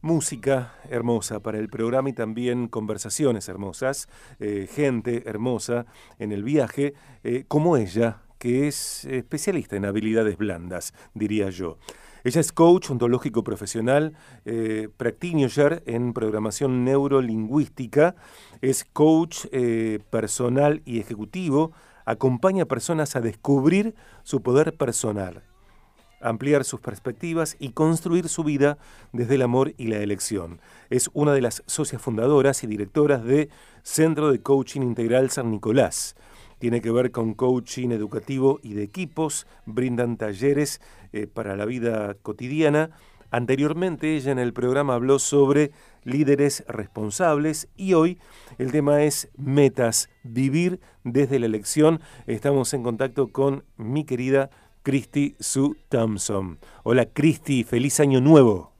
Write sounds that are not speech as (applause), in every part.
música hermosa para el programa y también conversaciones hermosas, eh, gente hermosa en el viaje, eh, como ella, que es especialista en habilidades blandas, diría yo. Ella es coach ontológico profesional, eh, en programación neurolingüística, es coach eh, personal y ejecutivo, acompaña a personas a descubrir su poder personal, ampliar sus perspectivas y construir su vida desde el amor y la elección. Es una de las socias fundadoras y directoras de Centro de Coaching Integral San Nicolás. Tiene que ver con coaching educativo y de equipos, brindan talleres eh, para la vida cotidiana. Anteriormente ella en el programa habló sobre líderes responsables y hoy el tema es metas, vivir desde la elección. Estamos en contacto con mi querida Christy Sue Thompson. Hola Christy, feliz año nuevo.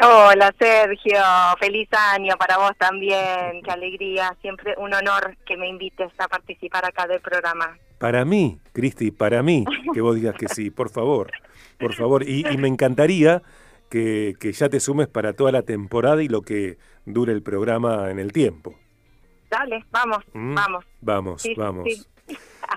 Hola Sergio, feliz año para vos también, qué alegría, siempre un honor que me invites a participar acá del programa. Para mí, Cristi, para mí, que vos digas que sí, por favor, por favor, y, me encantaría que, ya te sumes para toda la temporada y lo que dure el programa en el tiempo. Dale, vamos, ¿Mm? vamos. Vamos, vamos.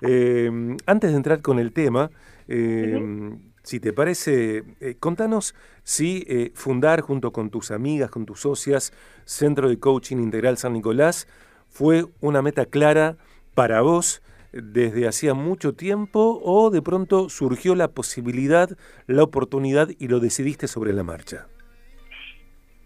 Eh, antes de entrar con el tema, eh, si te parece, eh, contanos si eh, fundar junto con tus amigas, con tus socias, Centro de Coaching Integral San Nicolás, fue una meta clara para vos desde hacía mucho tiempo o de pronto surgió la posibilidad, la oportunidad y lo decidiste sobre la marcha.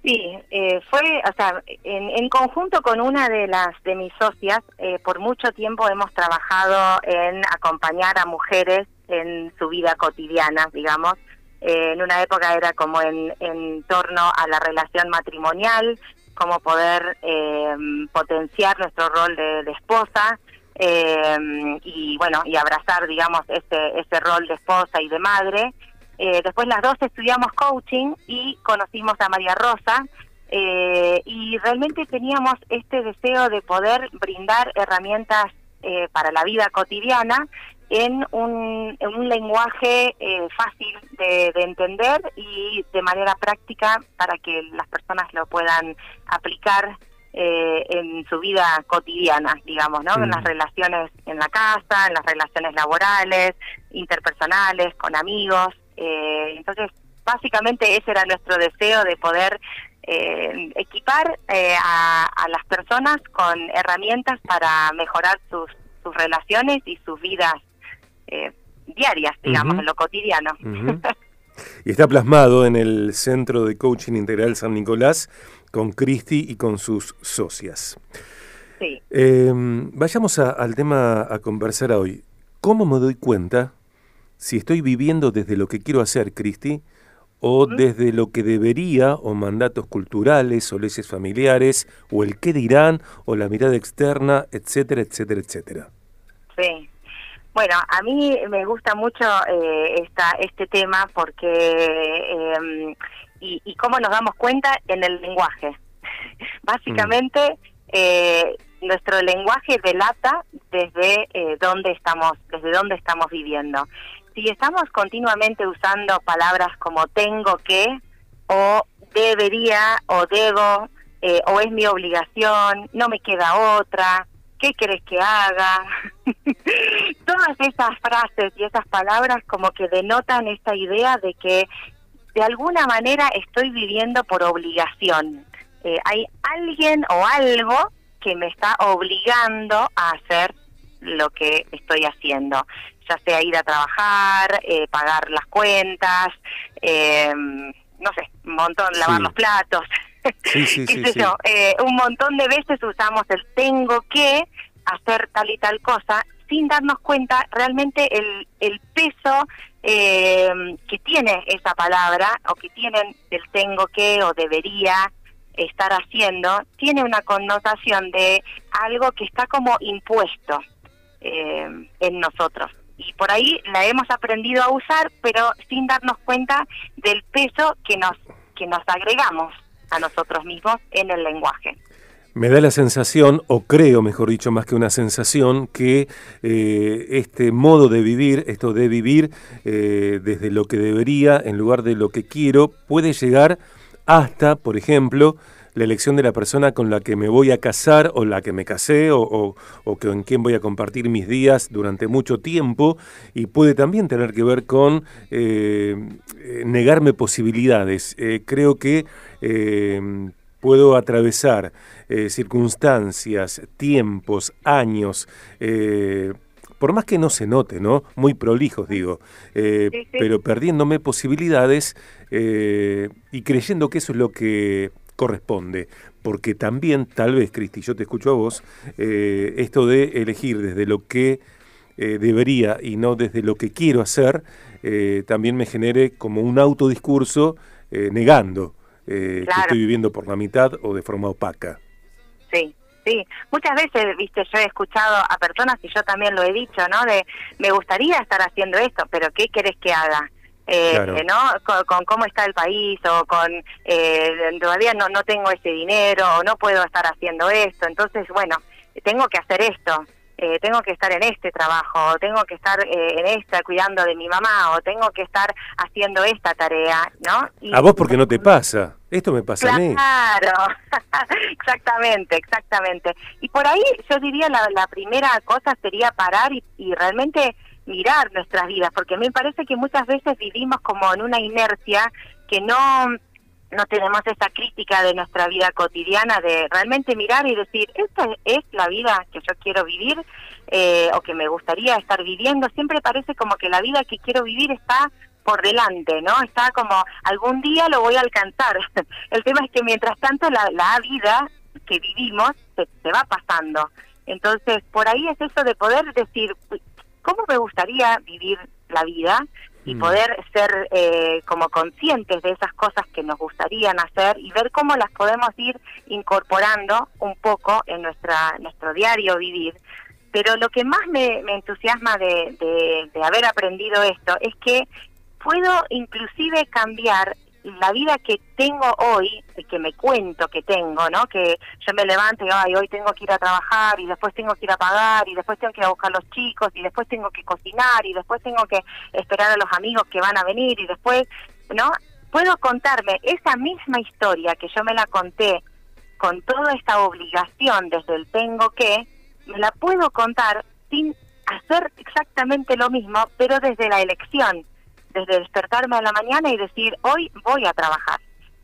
Sí, eh, fue, o sea, en, conjunto con una de las de mis socias, por mucho tiempo hemos trabajado en acompañar a mujeres en su vida cotidiana, digamos. Eh, en una época era como en, en torno a la relación matrimonial, cómo poder eh, potenciar nuestro rol de, esposa eh, y bueno y abrazar digamos ese ese rol de esposa y de madre. después las dos estudiamos coaching y conocimos a María Rosa y realmente teníamos este deseo de poder brindar herramientas para la vida cotidiana en un, en un lenguaje eh, fácil de, entender y de manera práctica para que las personas lo puedan aplicar eh, en su vida cotidiana, digamos, ¿no? En las mm. relaciones en la casa, en las relaciones laborales, interpersonales, con amigos. Eh, entonces, básicamente ese era nuestro deseo de poder equipar a, a, las personas con herramientas para mejorar sus, sus relaciones y sus vidas eh, diarias, digamos, en lo cotidiano. y está plasmado en el Centro de Coaching Integral San Nicolás con Cristi y con sus socias. Sí. Em, vayamos al tema a conversar hoy. ¿Cómo me doy cuenta si estoy viviendo desde lo que quiero hacer, Cristi, o desde lo que debería, o mandatos culturales, o leyes familiares, o el qué dirán, o la mirada externa, etcétera, etcétera, etcétera? Sí. Bueno, a mí me gusta mucho eh, esta, este tema porque eh, y, y, cómo nos damos cuenta en el lenguaje. (laughs) Básicamente, eh, nuestro lenguaje delata desde eh, dónde estamos, desde dónde estamos viviendo. Si estamos continuamente usando palabras como tengo que o debería o debo eh, o es mi obligación, no me queda otra, ¿qué querés que haga? (laughs) Todas esas frases y esas palabras como que denotan esta idea de que de alguna manera estoy viviendo por obligación. Eh, hay alguien o algo que me está obligando a hacer lo que estoy haciendo, ya sea ir a trabajar, eh, pagar las cuentas, eh, no sé, un montón, lavar los platos. Sí, sí, (laughs) sí, eh, un montón de veces usamos el tengo que hacer tal y tal cosa sin darnos cuenta realmente el, el peso eh, que tiene esa palabra o que tienen el tengo que o debería estar haciendo, tiene una connotación de algo que está como impuesto eh, en nosotros. Y por ahí la hemos aprendido a usar, pero sin darnos cuenta del peso que nos, que nos agregamos a nosotros mismos en el lenguaje. Me da la sensación, o creo, mejor dicho, más que una sensación, que eh, este modo de vivir, esto de vivir eh, desde lo que debería en lugar de lo que quiero, puede llegar hasta, por ejemplo, la elección de la persona con la que me voy a casar o la que me casé o, con quien voy a compartir mis días durante mucho tiempo y puede también tener que ver con eh, negarme posibilidades. Creo que puedo atravesar circunstancias, tiempos, años, por más que no se note, ¿no? Muy prolijos, digo, pero perdiéndome posibilidades y creyendo que eso es lo que corresponde, porque también, tal vez, Cristi, yo te escucho a vos, eh, esto de elegir desde lo que eh, debería y no desde lo que quiero hacer, eh, también me genere como un autodiscurso negando que estoy viviendo por la mitad o de forma opaca. Sí, Sí, muchas veces, viste, yo he escuchado a personas y yo también lo he dicho, ¿no? De, me gustaría estar haciendo esto, pero ¿qué querés que haga? eh, ¿no? Con, cómo está el país o con eh, todavía no, no tengo ese dinero o no puedo estar haciendo esto, entonces bueno, tengo que hacer esto. Eh, tengo que estar en este trabajo, o tengo que estar eh, en esta cuidando de mi mamá, o tengo que estar haciendo esta tarea, ¿no? a vos porque no te pasa, esto me pasa a mí. Claro, (laughs) exactamente, exactamente. Y por ahí yo diría la, la primera cosa sería parar y, y realmente mirar nuestras vidas, porque a mí me parece que muchas veces vivimos como en una inercia que no no tenemos esa crítica de nuestra vida cotidiana de realmente mirar y decir, esta es la vida que yo quiero vivir eh, o que me gustaría estar viviendo. Siempre parece como que la vida que quiero vivir está por delante, ¿no? Está como algún día lo voy a alcanzar. (laughs) El tema es que mientras tanto la, la vida que vivimos se, se va pasando. Entonces, por ahí es eso de poder decir, cómo me gustaría vivir la vida y mm. poder ser eh, como conscientes de esas cosas que nos gustarían hacer y ver cómo las podemos ir incorporando un poco en nuestra nuestro diario vivir. Pero lo que más me, entusiasma de, de haber aprendido esto es que puedo inclusive cambiar la vida que tengo hoy, que me cuento que tengo, ¿no? Que yo me levanto y Ay, hoy tengo que ir a trabajar y después tengo que ir a pagar y después tengo que ir a buscar a los chicos y después tengo que cocinar y después tengo que esperar a los amigos que van a venir y después, ¿no? Puedo contarme esa misma historia que yo me la conté con toda esta obligación desde el tengo que, me la puedo contar sin hacer exactamente lo mismo, pero desde la elección desde despertarme a la mañana y decir, hoy voy a trabajar.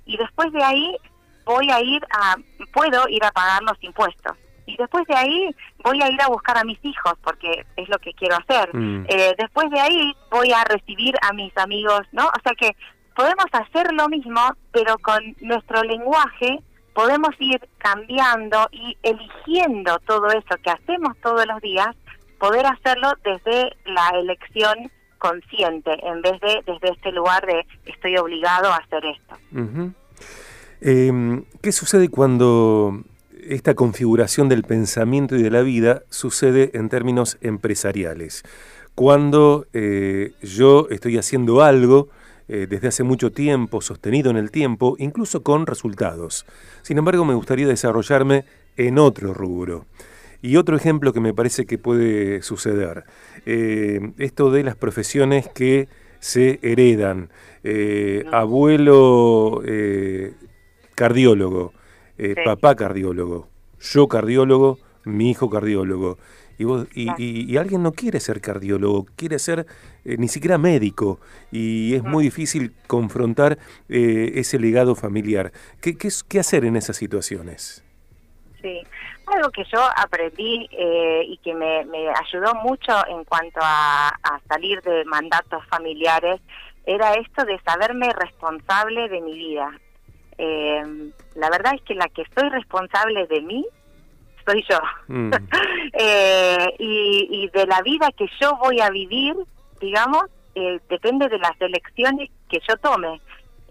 Y después de ahí voy a ir a, puedo ir a pagar los impuestos. Y después de ahí voy a ir a buscar a mis hijos porque es lo que quiero hacer. Mm. Eh, después de ahí voy a recibir a mis amigos, ¿no? O sea que podemos hacer lo mismo, pero con nuestro lenguaje podemos ir cambiando y eligiendo todo eso que hacemos todos los días, poder hacerlo desde la elección consciente en vez de desde este lugar de estoy obligado a hacer esto. Em, ¿Qué sucede cuando esta configuración del pensamiento y de la vida sucede en términos empresariales? Cuando eh, yo estoy haciendo algo eh, desde hace mucho tiempo, sostenido en el tiempo, incluso con resultados. Sin embargo, me gustaría desarrollarme en otro rubro. Y otro ejemplo que me parece que puede suceder, eh, esto de las profesiones que se heredan. Eh, abuelo eh, cardiólogo, papá cardiólogo, yo cardiólogo, mi hijo cardiólogo. Y, vos, y, alguien no quiere ser cardiólogo, quiere ser ni siquiera médico y es muy difícil confrontar ese legado familiar. ¿Qué, qué, ¿Qué hacer en esas situaciones? Sí, algo que yo aprendí eh, y que me, ayudó mucho en cuanto a, salir de mandatos familiares era esto de saberme responsable de mi vida. Eh, la verdad es que la que soy responsable de mí soy yo. Mm. (laughs) Eh, y, y, de la vida que yo voy a vivir, digamos, depende de las elecciones que yo tome.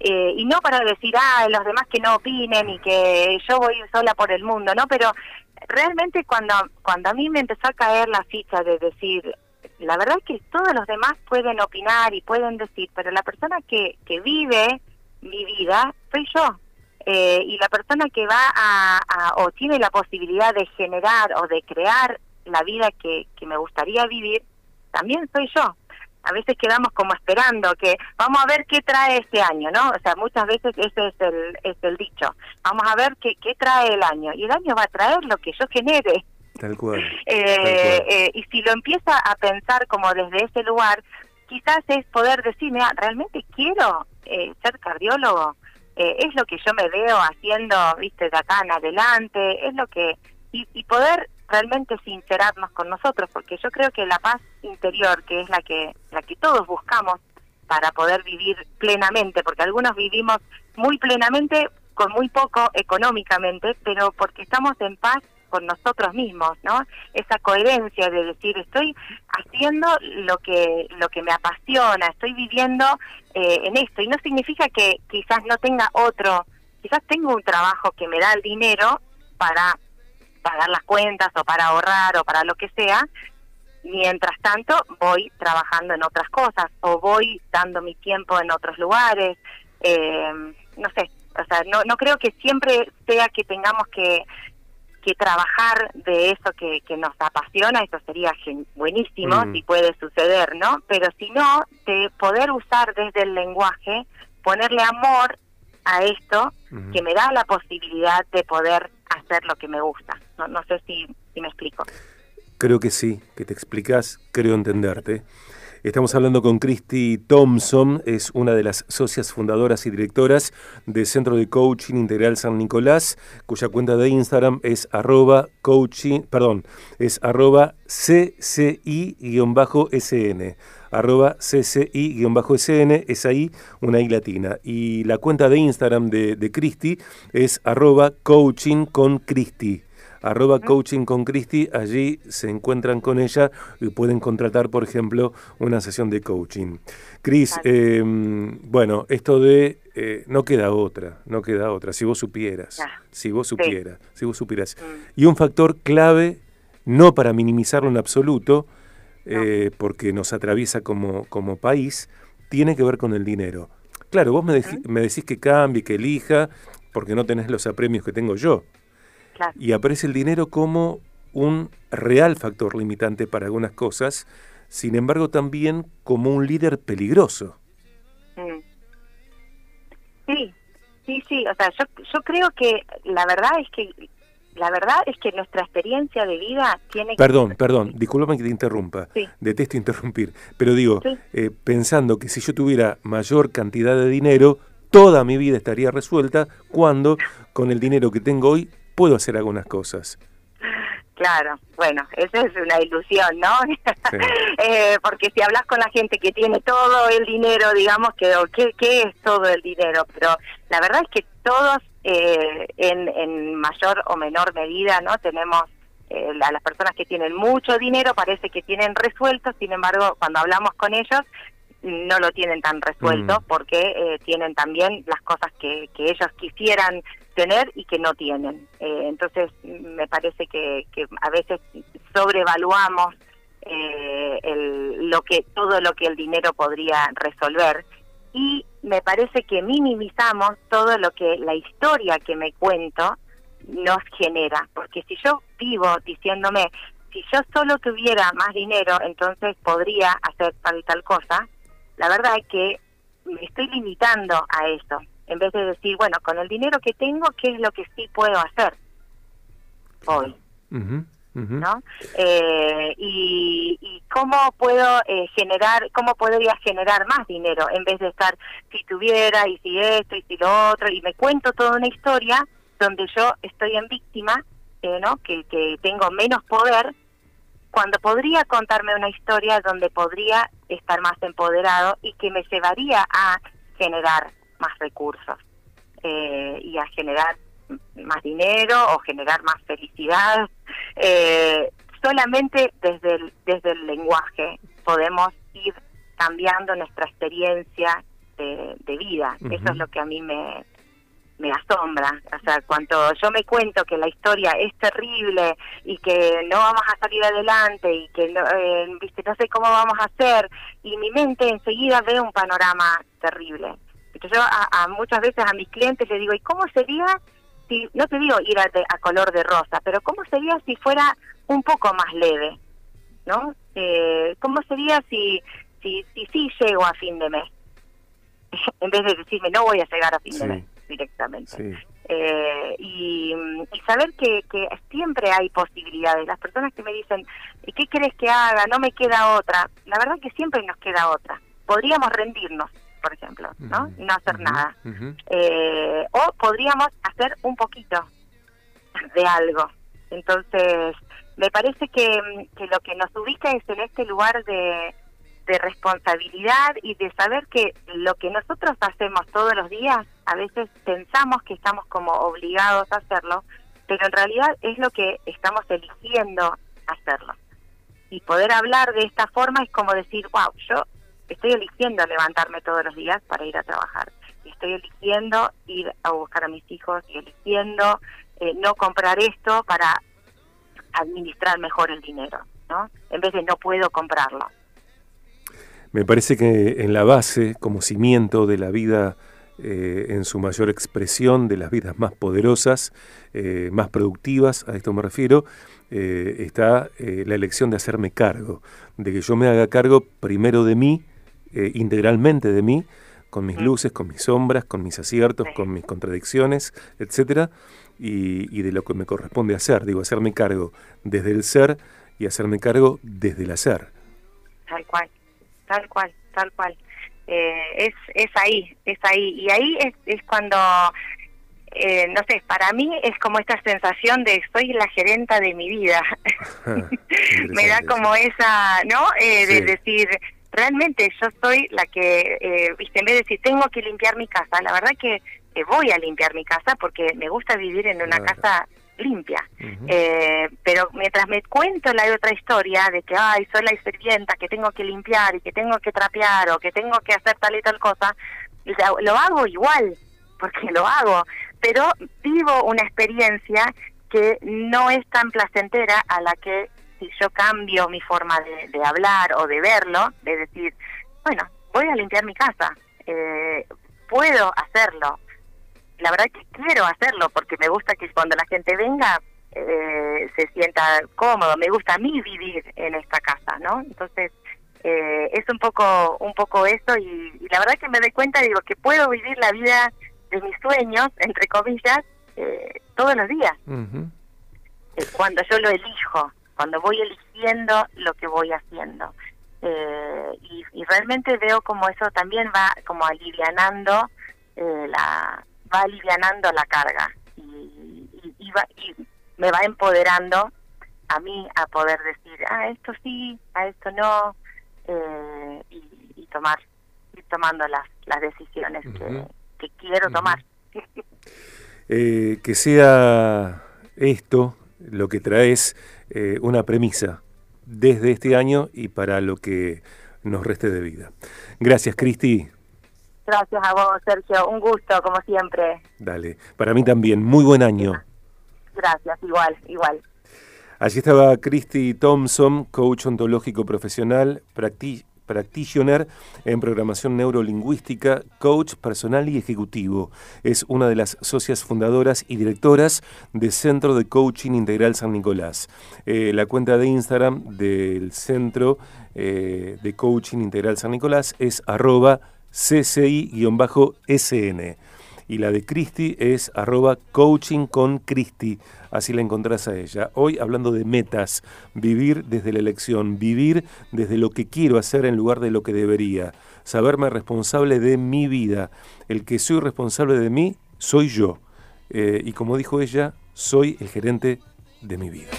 Eh, y no para decir, ah, los demás que no opinen y que yo voy sola por el mundo, ¿no? Pero realmente cuando, cuando a mí me empezó a caer la ficha de decir, la verdad es que todos los demás pueden opinar y pueden decir, pero la persona que, que vive mi vida soy yo. Eh, y la persona que va a, a, o tiene la posibilidad de generar o de crear la vida que, que me gustaría vivir, también soy yo. A veces quedamos como esperando que vamos a ver qué trae este año, ¿no? O sea, muchas veces ese es el, es el dicho, vamos a ver qué, qué trae el año, y el año va a traer lo que yo genere. Tal cual. (laughs) Eh, eh, y si lo empieza a pensar como desde ese lugar, quizás es poder decir, mira, realmente quiero eh, ser cardiólogo, es lo que yo me veo haciendo, viste, de acá en adelante, es lo que... Y, y poder realmente sincerarnos con nosotros, porque yo creo que la paz interior, que es la que, la que todos buscamos para poder vivir plenamente, porque algunos vivimos muy plenamente con muy poco económicamente, pero porque estamos en paz con nosotros mismos, ¿no? Esa coherencia de decir estoy haciendo lo que lo que me apasiona, estoy viviendo eh, en esto y no significa que quizás no tenga otro, quizás tengo un trabajo que me da el dinero para pagar las cuentas o para ahorrar o para lo que sea, mientras tanto voy trabajando en otras cosas o voy dando mi tiempo en otros lugares, eh, no sé, o sea, no, no creo que siempre sea que tengamos que, que trabajar de eso que, que nos apasiona, eso sería buenísimo mm. si puede suceder, ¿no? Pero si no, de poder usar desde el lenguaje, ponerle amor a esto que me da la posibilidad de poder hacer lo que me gusta. No, no sé si, me explico. Creo que sí, que te explicas, creo entenderte. Estamos hablando con Christy Thompson, es una de las socias fundadoras y directoras del Centro de Coaching Integral San Nicolás, cuya cuenta de Instagram es arroba coaching, perdón, es arroba cci-sn arroba cci-sn, es ahí una I latina. Y la cuenta de Instagram de, de Christy es arroba coaching con Christy arroba coaching con Cristi, allí se encuentran con ella y pueden contratar, por ejemplo, una sesión de coaching. Cris, em, bueno, esto de eh, no queda otra, no queda otra, si vos supieras, si vos supieras, si vos supieras. Mm. Y un factor clave, no para minimizarlo en absoluto, eh, porque nos atraviesa como, como país, tiene que ver con el dinero. Claro, vos me, me decís que cambie, que elija, porque no tenés los apremios que tengo yo. Y aparece el dinero como un real factor limitante para algunas cosas, sin embargo también como un líder peligroso. Mm. Sí, sí, sí, o sea, yo, yo creo que la verdad es que la verdad es que nuestra experiencia de vida tiene Perdón, perdón, discúlpame que te interrumpa, detesto interrumpir, pero digo, eh, pensando que si yo tuviera mayor cantidad de dinero, toda mi vida estaría resuelta cuando con el dinero que tengo hoy puedo hacer algunas cosas. Claro, bueno, esa es una ilusión, ¿no? (laughs) eh, porque si hablas con la gente que tiene todo el dinero, digamos que, ¿qué, qué es todo el dinero? Pero la verdad es que todos, eh, en, en mayor o menor medida, ¿no? Tenemos eh, a las personas que tienen mucho dinero parece que tienen resuelto, sin embargo, cuando hablamos con ellos no lo tienen tan resuelto mm. porque eh, tienen también las cosas que, que ellos quisieran tener y que no tienen. Eh, entonces, me parece que, que a veces sobrevaluamos eh, el, lo que todo lo que el dinero podría resolver y me parece que minimizamos todo lo que la historia que me cuento nos genera, porque si yo vivo diciéndome, si yo solo tuviera más dinero, entonces podría hacer tal y tal cosa, la verdad es que me estoy limitando a eso. En vez de decir, bueno, con el dinero que tengo, ¿qué es lo que sí puedo hacer hoy? ¿No? Eh, y, cómo puedo eh, generar, cómo podría generar más dinero en vez de estar si tuviera y si esto y si lo otro y me cuento toda una historia donde yo estoy en víctima, eh, ¿no? Que, que tengo menos poder cuando podría contarme una historia donde podría estar más empoderado y que me llevaría a generar más recursos eh, y a generar más dinero o generar más felicidad. Eh, solamente desde el, desde el lenguaje podemos ir cambiando nuestra experiencia de, vida. Eso es lo que a mí me, me asombra. O sea, cuando yo me cuento que la historia es terrible y que no vamos a salir adelante y que no, eh, ¿viste? no sé cómo vamos a hacer, y mi mente enseguida ve un panorama terrible yo a, muchas veces a mis clientes les digo, ¿y cómo sería si, no te digo ir a, color de rosa, pero cómo sería si fuera un poco más leve? ¿No? Eh, ¿Cómo sería si, si, si sí llego a fin de mes, (laughs) en vez de decirme no voy a llegar a fin de mes directamente. Eh, y, saber que, que siempre hay posibilidades. Las personas que me dicen, ¿y qué crees que haga? No me queda otra. La verdad que siempre nos queda otra. Podríamos rendirnos, por ejemplo, ¿no? Y no hacer nada. Eh, o podríamos hacer un poquito de algo. Entonces, me parece que, que lo que nos ubica es en este lugar de, de responsabilidad y de saber que lo que nosotros hacemos todos los días, a veces pensamos que estamos como obligados a hacerlo, pero en realidad es lo que estamos eligiendo hacerlo. Y poder hablar de esta forma es como decir, wow, yo estoy eligiendo levantarme todos los días para ir a trabajar. Estoy eligiendo ir a buscar a mis hijos eligiendo eh, no comprar esto para administrar mejor el dinero, ¿no? En vez de no puedo comprarlo. Me parece que en la base, como cimiento de la vida eh, en su mayor expresión, de las vidas más poderosas, eh, más productivas, a esto me refiero, eh, está la elección de hacerme cargo, de que yo me haga cargo primero de mí, integralmente de mí, con mis luces, con mis sombras, con mis aciertos, con mis contradicciones, etcétera, y, y de lo que me corresponde hacer, digo, hacerme cargo desde el ser y hacerme cargo desde el hacer. Tal cual tal cual, tal cual. Eh, es, es ahí, es ahí. Y ahí es, es cuando, eh, no sé, para mí es como esta sensación de soy la gerenta de mi vida. (laughs) (laughs) Me da como esa, ¿no? Eh, de decir, realmente yo soy la que, viste, en vez de decir, tengo que limpiar mi casa, la verdad que voy a limpiar mi casa porque me gusta vivir en una casa limpia. eh, pero mientras me cuento la otra historia de que, ay, soy la sirvienta, que tengo que limpiar y que tengo que trapear o que tengo que hacer tal y tal cosa, lo hago igual, (laughs) porque lo hago, pero vivo una experiencia que no es tan placentera a la que si yo cambio mi forma de, de hablar o de verlo, de decir, bueno, voy a limpiar mi casa, eh, puedo hacerlo, la verdad que quiero hacerlo porque me gusta que cuando la gente venga eh, se sienta cómodo, me gusta a mí vivir en esta casa, ¿no? Entonces eh, es un poco un poco eso y, la verdad que me doy cuenta digo que puedo vivir la vida de mis sueños entre comillas eh, todos los días. Cuando yo lo elijo cuando voy eligiendo lo que voy haciendo. Y, y, realmente veo como eso también va como alivianando la va alivianando la carga y, y, me va empoderando a mí a poder decir, ah, esto sí, a esto no, eh, y, tomar, ir tomando las, las decisiones que, quiero tomar. Eh, que sea esto lo que traes eh, una premisa desde este año y para lo que nos reste de vida. Gracias, Cristi. Gracias a vos, Sergio. Un gusto, como siempre. Dale. Para mí también. Muy buen año. Gracias, igual, igual. Allí estaba Christy Thompson, coach ontológico profesional, practitioner en programación neurolingüística, coach personal y ejecutivo. Es una de las socias fundadoras y directoras del Centro de Coaching Integral San Nicolás. Eh, la cuenta de Instagram del Centro eh, de Coaching Integral San Nicolás es arroba CCI-SN. Y la de Cristi es arroba coaching con Cristi. Así la encontrás a ella. Hoy hablando de metas, vivir desde la elección, vivir desde lo que quiero hacer en lugar de lo que debería. Saberme responsable de mi vida. El que soy responsable de mí, soy yo. Eh, y como dijo ella, soy el gerente de mi vida.